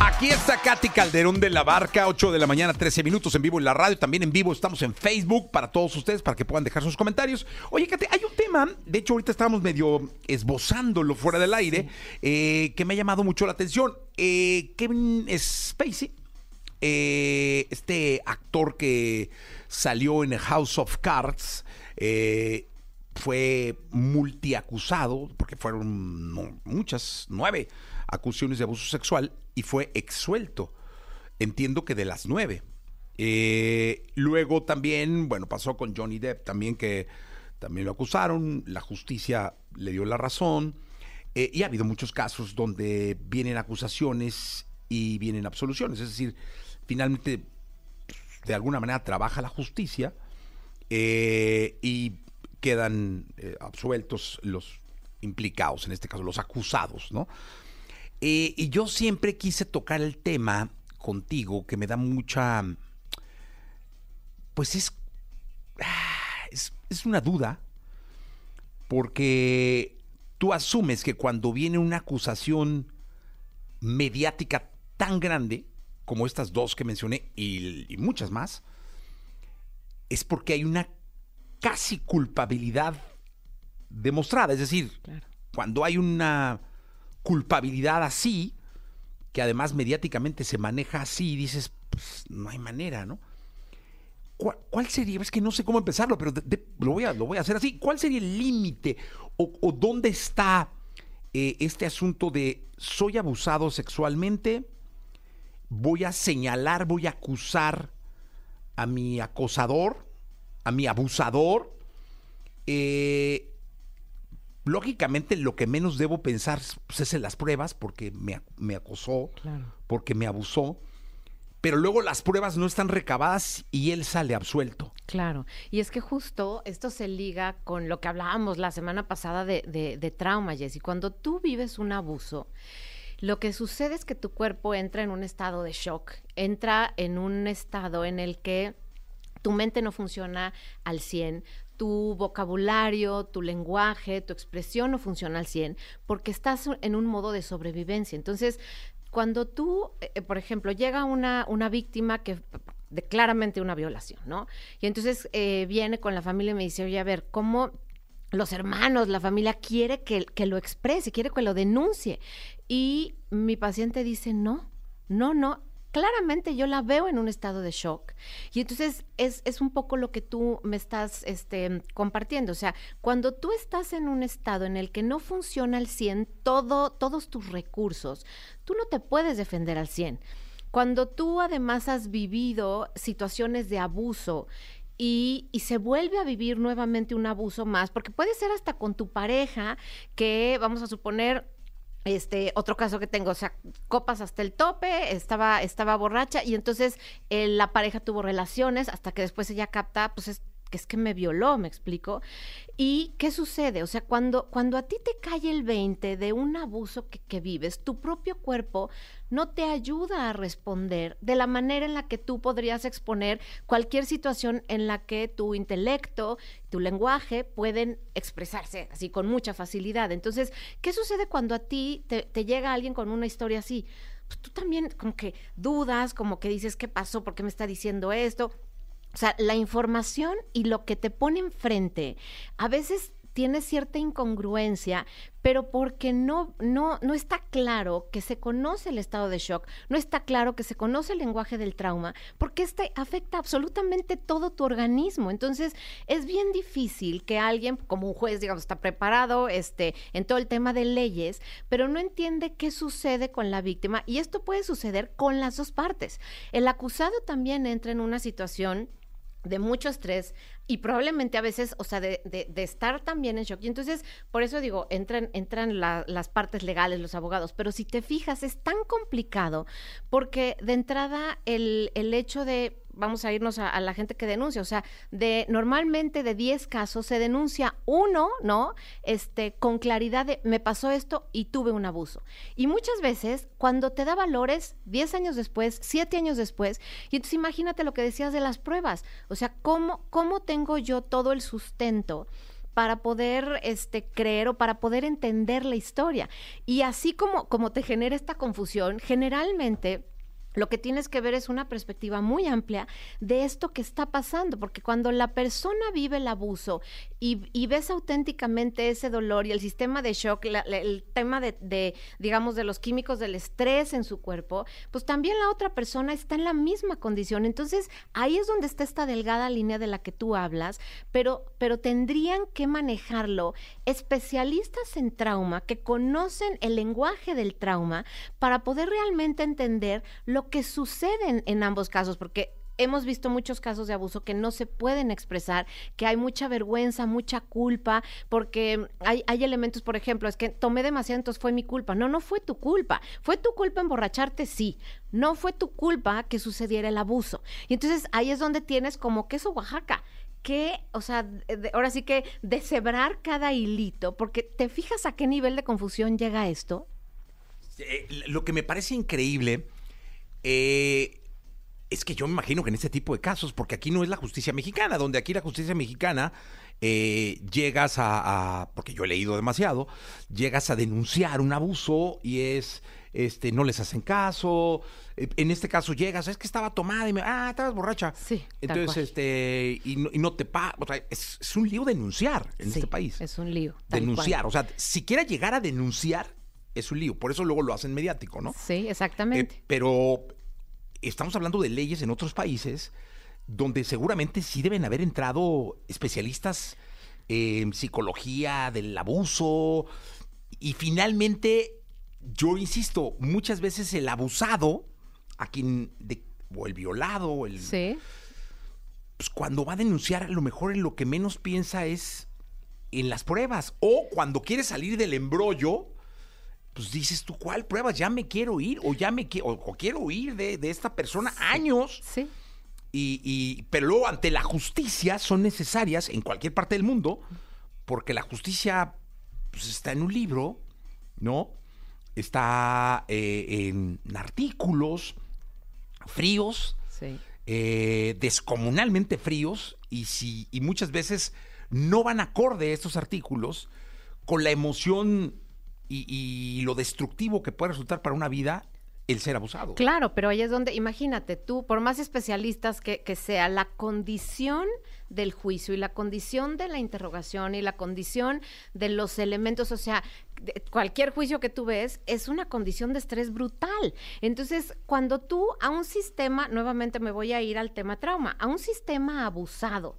Aquí está Katy Calderón de la Barca, 8 de la mañana, 13 minutos en vivo en la radio, también en vivo estamos en Facebook para todos ustedes, para que puedan dejar sus comentarios. Oye, Katy, hay un tema, de hecho ahorita estábamos medio esbozándolo fuera del aire, eh, que me ha llamado mucho la atención. Eh, Kevin Spacey, eh, este actor que salió en House of Cards, fue multiacusado, porque fueron muchas, nueve acusaciones de abuso sexual, y fue exsuelto. Entiendo que de las nueve. Eh, luego también, bueno, pasó con Johnny Depp también que también lo acusaron, la justicia le dio la razón. Eh, y ha habido muchos casos donde vienen acusaciones y vienen absoluciones. Es decir, finalmente, de alguna manera trabaja la justicia eh, y quedan eh, absueltos los implicados, en este caso los acusados, ¿no? Eh, y yo siempre quise tocar el tema contigo, que me da mucha, pues es, ah, es, es una duda, porque tú asumes que cuando viene una acusación mediática tan grande, como estas dos que mencioné y, y muchas más, es porque hay una casi culpabilidad demostrada. Es decir, cuando hay una culpabilidad así, que además mediáticamente se maneja así, dices, pues, no hay manera, ¿no? ¿Cuál, sería? Es que no sé cómo empezarlo, pero lo, voy a, lo voy a hacer así. ¿Cuál sería el límite o, o dónde está eh, este asunto de soy abusado sexualmente? Voy a señalar, voy a acusar a mi acosador, a mi abusador. Eh, lógicamente lo que menos debo pensar pues, es en las pruebas, porque me, me acosó, porque me abusó. Pero luego las pruebas no están recabadas y él sale absuelto. Claro, y es que justo esto se liga con lo que hablábamos la semana pasada de, de, de trauma, Jessy. Cuando tú vives un abuso, lo que sucede es que tu cuerpo entra en un estado de shock, entra en un estado en el que tu mente no funciona al 100, tu vocabulario, tu lenguaje, tu expresión no funciona al 100, porque estás en un modo de sobrevivencia. Entonces, cuando tú, eh, por ejemplo, llega una, una víctima que de claramente una violación, ¿no? Y entonces eh, viene con la familia y me dice, oye, a ver, ¿cómo los hermanos, la familia quiere que, que lo exprese, quiere que lo denuncie? Y mi paciente dice, no, no, no, claramente yo la veo en un estado de shock. Y entonces es, es un poco lo que tú me estás este, compartiendo. O sea, cuando tú estás en un estado en el que no funciona al 100 todo, todos tus recursos, tú no te puedes defender al 100. Cuando tú además has vivido situaciones de abuso y, y, se vuelve a vivir nuevamente un abuso más, porque puede ser hasta con tu pareja, que vamos a suponer, este otro caso que tengo, o sea, copas hasta el tope, estaba, estaba borracha y entonces eh, la pareja tuvo relaciones hasta que después ella capta, pues es que es que me violó, me explico. ¿Y qué sucede? O sea, cuando, cuando a ti te cae el 20 de un abuso que, vives, tu propio cuerpo no te ayuda a responder de la manera en la que tú podrías exponer cualquier situación en la que tu intelecto, tu lenguaje pueden expresarse así con mucha facilidad. Entonces, ¿qué sucede cuando a ti te, te llega alguien con una historia así? Pues tú también como que dudas, como que dices, ¿qué pasó? ¿Por qué me está diciendo esto? O sea, la información y lo que te pone enfrente a veces tiene cierta incongruencia, pero porque no, no, no está claro que se conoce el estado de shock, no está claro que se conoce el lenguaje del trauma, porque este afecta absolutamente todo tu organismo. Entonces, es bien difícil que alguien, como un juez, digamos, está preparado este, en todo el tema de leyes, pero no entiende qué sucede con la víctima. Y esto puede suceder con las dos partes. El acusado también entra en una situación de mucho estrés y probablemente a veces, o sea, de, de, de, estar también en shock. Y entonces, por eso digo, entran, entran la, las partes legales, los abogados, pero si te fijas, es tan complicado porque de entrada el, el hecho de vamos a irnos a, la gente que denuncia, o sea, de normalmente de 10 casos se denuncia uno, ¿no? Este, con claridad de me pasó esto y tuve un abuso. Y muchas veces cuando te da valores 10 años después, 7 años después, y entonces imagínate lo que decías de las pruebas, o sea, ¿cómo, cómo tengo yo todo el sustento? para poder este, creer o para poder entender la historia. Y así como, como te genera esta confusión, generalmente lo que tienes que ver es una perspectiva muy amplia de esto que está pasando, porque cuando la persona vive el abuso y, ves auténticamente ese dolor y el sistema de shock, el tema de, digamos, de los químicos del estrés en su cuerpo, pues también la otra persona está en la misma condición. Entonces, ahí es donde está esta delgada línea de la que tú hablas, pero, pero tendrían que manejarlo especialistas en trauma que conocen el lenguaje del trauma para poder realmente entender lo que sucede en ambos casos, porque hemos visto muchos casos de abuso que no se pueden expresar, que hay mucha vergüenza, mucha culpa, porque hay, hay, elementos, por ejemplo, es que tomé demasiado, entonces fue mi culpa. No, no fue tu culpa. Fue tu culpa emborracharte, sí. No fue tu culpa que sucediera el abuso. Y entonces ahí es donde tienes como queso Oaxaca que, o sea, ahora sí que deshebrar cada hilito, porque te fijas a qué nivel de confusión llega esto. Eh, lo que me parece increíble eh, es que yo me imagino que en este tipo de casos, porque aquí no es la justicia mexicana, donde aquí la justicia mexicana eh, llegas a, porque yo he leído demasiado, llegas a denunciar un abuso y es, este, no les hacen caso. Eh, en este caso llegas, es que estaba tomada y me, ah, estabas borracha. Sí. Entonces, este, y no, te paga, o sea, es, un lío denunciar en este país. Es un lío. Denunciar, o sea, siquiera llegar a denunciar es un lío. Por eso luego lo hacen mediático, ¿no? Sí, exactamente. Eh, pero estamos hablando de leyes en otros países donde seguramente sí deben haber entrado especialistas en psicología del abuso y finalmente yo insisto, muchas veces el abusado a quien o el violado el sí. pues cuando va a denunciar a lo mejor en lo que menos piensa es en las pruebas o cuando quiere salir del embrollo pues dices tú, ¿cuál pruebas? Ya me quiero ir o ya me quiero, o, quiero ir de, esta persona años. Sí. Y, y, pero luego ante la justicia son necesarias en cualquier parte del mundo, porque la justicia pues, está en un libro, ¿no? Está eh, en artículos fríos, eh, descomunalmente fríos, y, si, y muchas veces no van acorde estos artículos con la emoción y, lo destructivo que puede resultar para una vida el ser abusado. Claro, pero ahí es donde, imagínate tú, por más especialistas que, que, sea, la condición del juicio y la condición de la interrogación y la condición de los elementos, o sea, cualquier juicio que tú ves es una condición de estrés brutal. Entonces, cuando tú a un sistema, nuevamente me voy a ir al tema trauma, a un sistema abusado,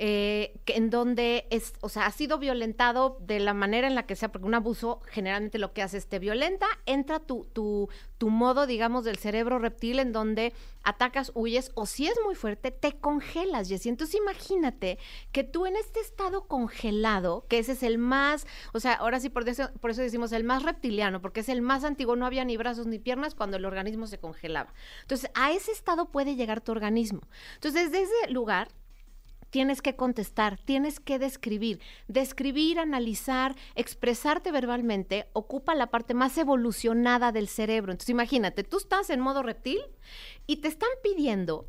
eh, en donde es, o sea, ha sido violentado de la manera en la que sea, porque un abuso generalmente lo que hace es te violenta, entra tu, tu, tu modo, digamos, del cerebro reptil en donde atacas, huyes, o si es muy fuerte, te congelas, Jessy. Entonces imagínate que tú en este estado congelado, que ese es el más, o sea, ahora sí por eso, por eso decimos el más reptiliano, porque es el más antiguo, no había ni brazos ni piernas cuando el organismo se congelaba. Entonces, a ese estado puede llegar tu organismo. Entonces, desde ese lugar, tienes que contestar, tienes que describir. Describir, analizar, expresarte verbalmente ocupa la parte más evolucionada del cerebro. Entonces imagínate, tú estás en modo reptil y te están pidiendo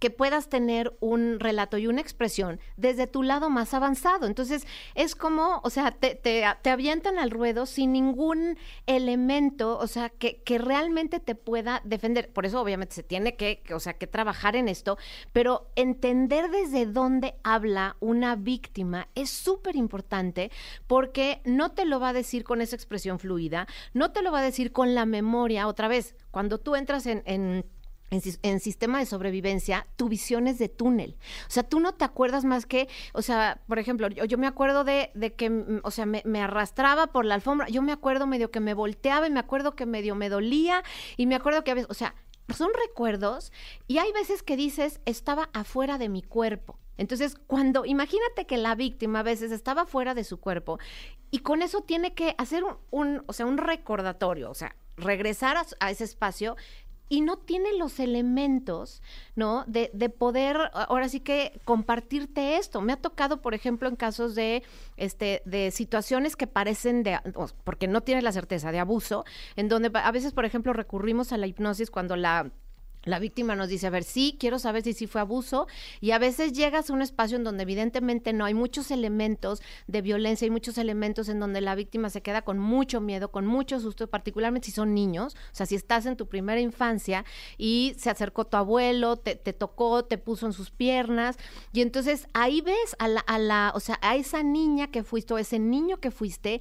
que puedas tener un relato y una expresión desde tu lado más avanzado. Entonces, es como, o sea, te, te, avientan al ruedo sin ningún elemento, o sea, que, que, realmente te pueda defender. Por eso, obviamente, se tiene que, o sea, que trabajar en esto, pero entender desde dónde habla una víctima es súper importante porque no te lo va a decir con esa expresión fluida, no te lo va a decir con la memoria. Otra vez, cuando tú entras en, en en, sistema de sobrevivencia, tu visión es de túnel. O sea, tú no te acuerdas más que, o sea, por ejemplo, yo, me acuerdo de, que, mm, o sea, me, arrastraba por la alfombra, yo me acuerdo medio que me volteaba y me acuerdo que medio me dolía y me acuerdo que a veces, o sea, son recuerdos y hay veces que dices, estaba afuera de mi cuerpo. Entonces, cuando, imagínate que la víctima a veces estaba fuera de su cuerpo y con eso tiene que hacer un, o sea, un recordatorio, o sea, regresar a, ese espacio y no tiene los elementos, ¿no? De, de, poder, ahora sí que compartirte esto. Me ha tocado, por ejemplo, en casos de, este, de situaciones que parecen de, porque no tienes la certeza, de abuso, en donde a veces, por ejemplo, recurrimos a la hipnosis cuando la la víctima nos dice, a ver, sí, quiero saber si sí fue abuso. Y a veces llegas a un espacio en donde evidentemente no hay muchos elementos de violencia, hay muchos elementos en donde la víctima se queda con mucho miedo, con mucho susto, particularmente si son niños. O sea, si estás en tu primera infancia y se acercó tu abuelo, te, tocó, te puso en sus piernas. Y entonces ahí ves a la, a la, o sea, a esa niña que fuiste o ese niño que fuiste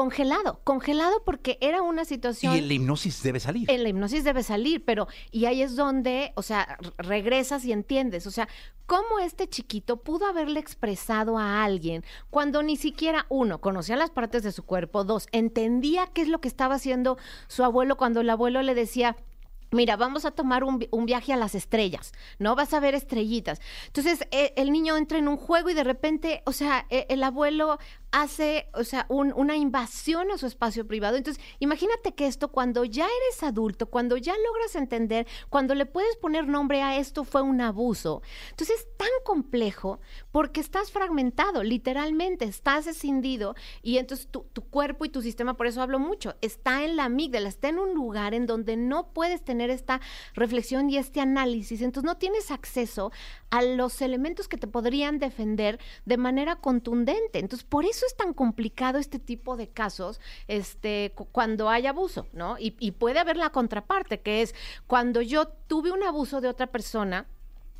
congelado, congelado porque era una situación... Y en la hipnosis debe salir. En la hipnosis debe salir, pero y ahí es donde, o sea, regresas y entiendes, o sea, cómo este chiquito pudo haberle expresado a alguien cuando ni siquiera uno conocía las partes de su cuerpo, dos, entendía qué es lo que estaba haciendo su abuelo cuando el abuelo le decía, Mira, vamos a tomar un, viaje a las estrellas, ¿no? Vas a ver estrellitas. Entonces, e, el niño entra en un juego y de repente, o sea, e, el abuelo hace, o sea, una invasión a su espacio privado. Entonces, imagínate que esto cuando ya eres adulto, cuando ya logras entender, cuando le puedes poner nombre a esto fue un abuso. Entonces, es tan complejo porque estás fragmentado, literalmente, estás escindido y entonces tu, tu cuerpo y tu sistema, por eso hablo mucho, está en la amígdala, está en un lugar en donde no puedes tener esta reflexión y este análisis. Entonces, no tienes acceso a los elementos que te podrían defender de manera contundente. Entonces, por eso es tan complicado este tipo de casos este, cuando hay abuso, ¿no? Y, y puede haber la contraparte, que es cuando yo tuve un abuso de otra persona,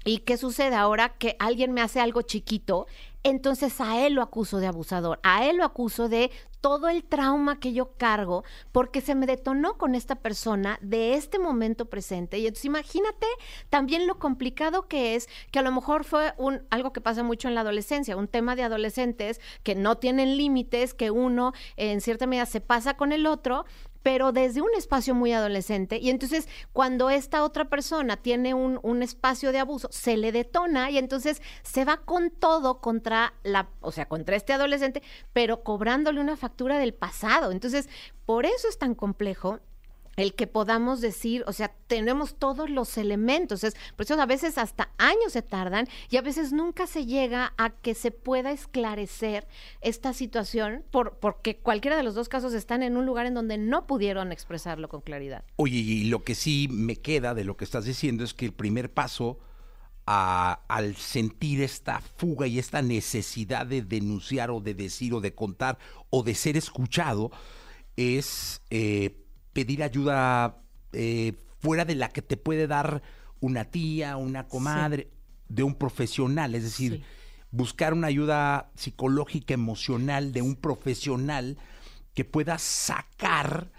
¿Y qué sucede ahora que alguien me hace algo chiquito? Entonces a él lo acuso de abusador, a él lo acuso de todo el trauma que yo cargo porque se me detonó con esta persona de este momento presente. Y entonces imagínate también lo complicado que es, que a lo mejor fue un algo que pasa mucho en la adolescencia, un tema de adolescentes que no tienen límites, que uno en cierta medida se pasa con el otro, pero desde un espacio muy adolescente. Y entonces, cuando esta otra persona tiene un, un, espacio de abuso, se le detona y entonces se va con todo contra la, o sea, contra este adolescente, pero cobrándole una factura del pasado. Entonces, por eso es tan complejo el que podamos decir, o sea, tenemos todos los elementos. Es, por eso a veces hasta años se tardan y a veces nunca se llega a que se pueda esclarecer esta situación por, porque cualquiera de los dos casos están en un lugar en donde no pudieron expresarlo con claridad. Oye, y lo que sí me queda de lo que estás diciendo es que el primer paso a, al sentir esta fuga y esta necesidad de denunciar o de decir o de contar o de ser escuchado es... Eh, pedir ayuda eh, fuera de la que te puede dar una tía, una comadre, de un profesional, es decir, buscar una ayuda psicológica, emocional de un profesional que pueda sacar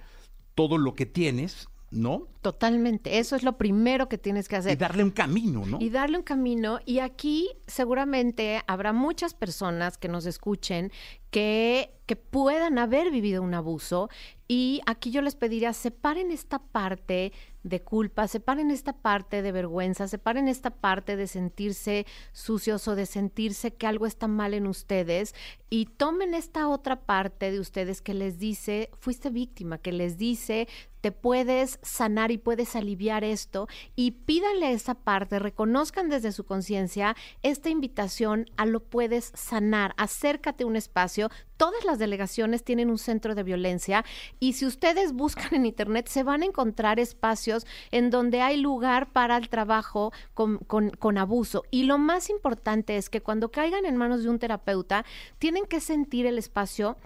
todo lo que tienes, ¿no? Totalmente, eso es lo primero que tienes que hacer. Y darle un camino, ¿no? Y darle un camino. Y aquí seguramente habrá muchas personas que nos escuchen que, que puedan haber vivido un abuso. Y aquí yo les pediría, separen esta parte de culpa, separen esta parte de vergüenza, separen esta parte de sentirse sucios o de sentirse que algo está mal en ustedes y tomen esta otra parte de ustedes que les dice, fuiste víctima, que les dice, te puedes sanar y puedes aliviar esto y pídanle esa parte, reconozcan desde su conciencia esta invitación a lo puedes sanar, acércate a un espacio. Todas las delegaciones tienen un centro de violencia y si ustedes buscan en internet se van a encontrar espacios en donde hay lugar para el trabajo con, con abuso. Y lo más importante es que cuando caigan en manos de un terapeuta, tienen que sentir el espacio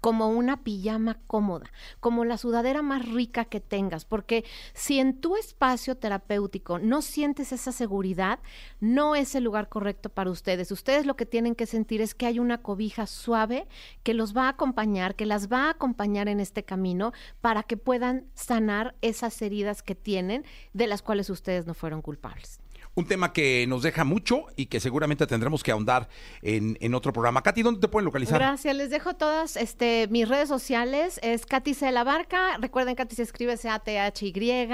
como una pijama cómoda, como la sudadera más rica que tengas, porque si en tu espacio terapéutico no sientes esa seguridad, no es el lugar correcto para ustedes. Ustedes lo que tienen que sentir es que hay una cobija suave que los va a acompañar, que las va a acompañar en este camino para que puedan sanar esas heridas que tienen de las cuales ustedes no fueron culpables. Un tema que nos deja mucho y que seguramente tendremos que ahondar en, en otro programa. Katy, ¿dónde te pueden localizar? Gracias, les dejo todas este, mis redes sociales. Es Katy C. de la Barca. Recuerden, Katy se escribe C-A-T-H-Y.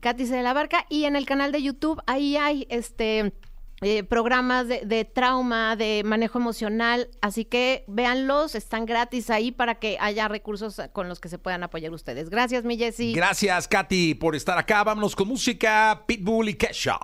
Katy C. de la Barca. Y en el canal de YouTube, ahí hay este eh, programas de, de trauma, de manejo emocional, así que véanlos, están gratis ahí para que haya recursos con los que se puedan apoyar ustedes. Gracias, mi Jessy. Gracias, Katy, por estar acá. Vámonos con música, Pitbull y Kesha.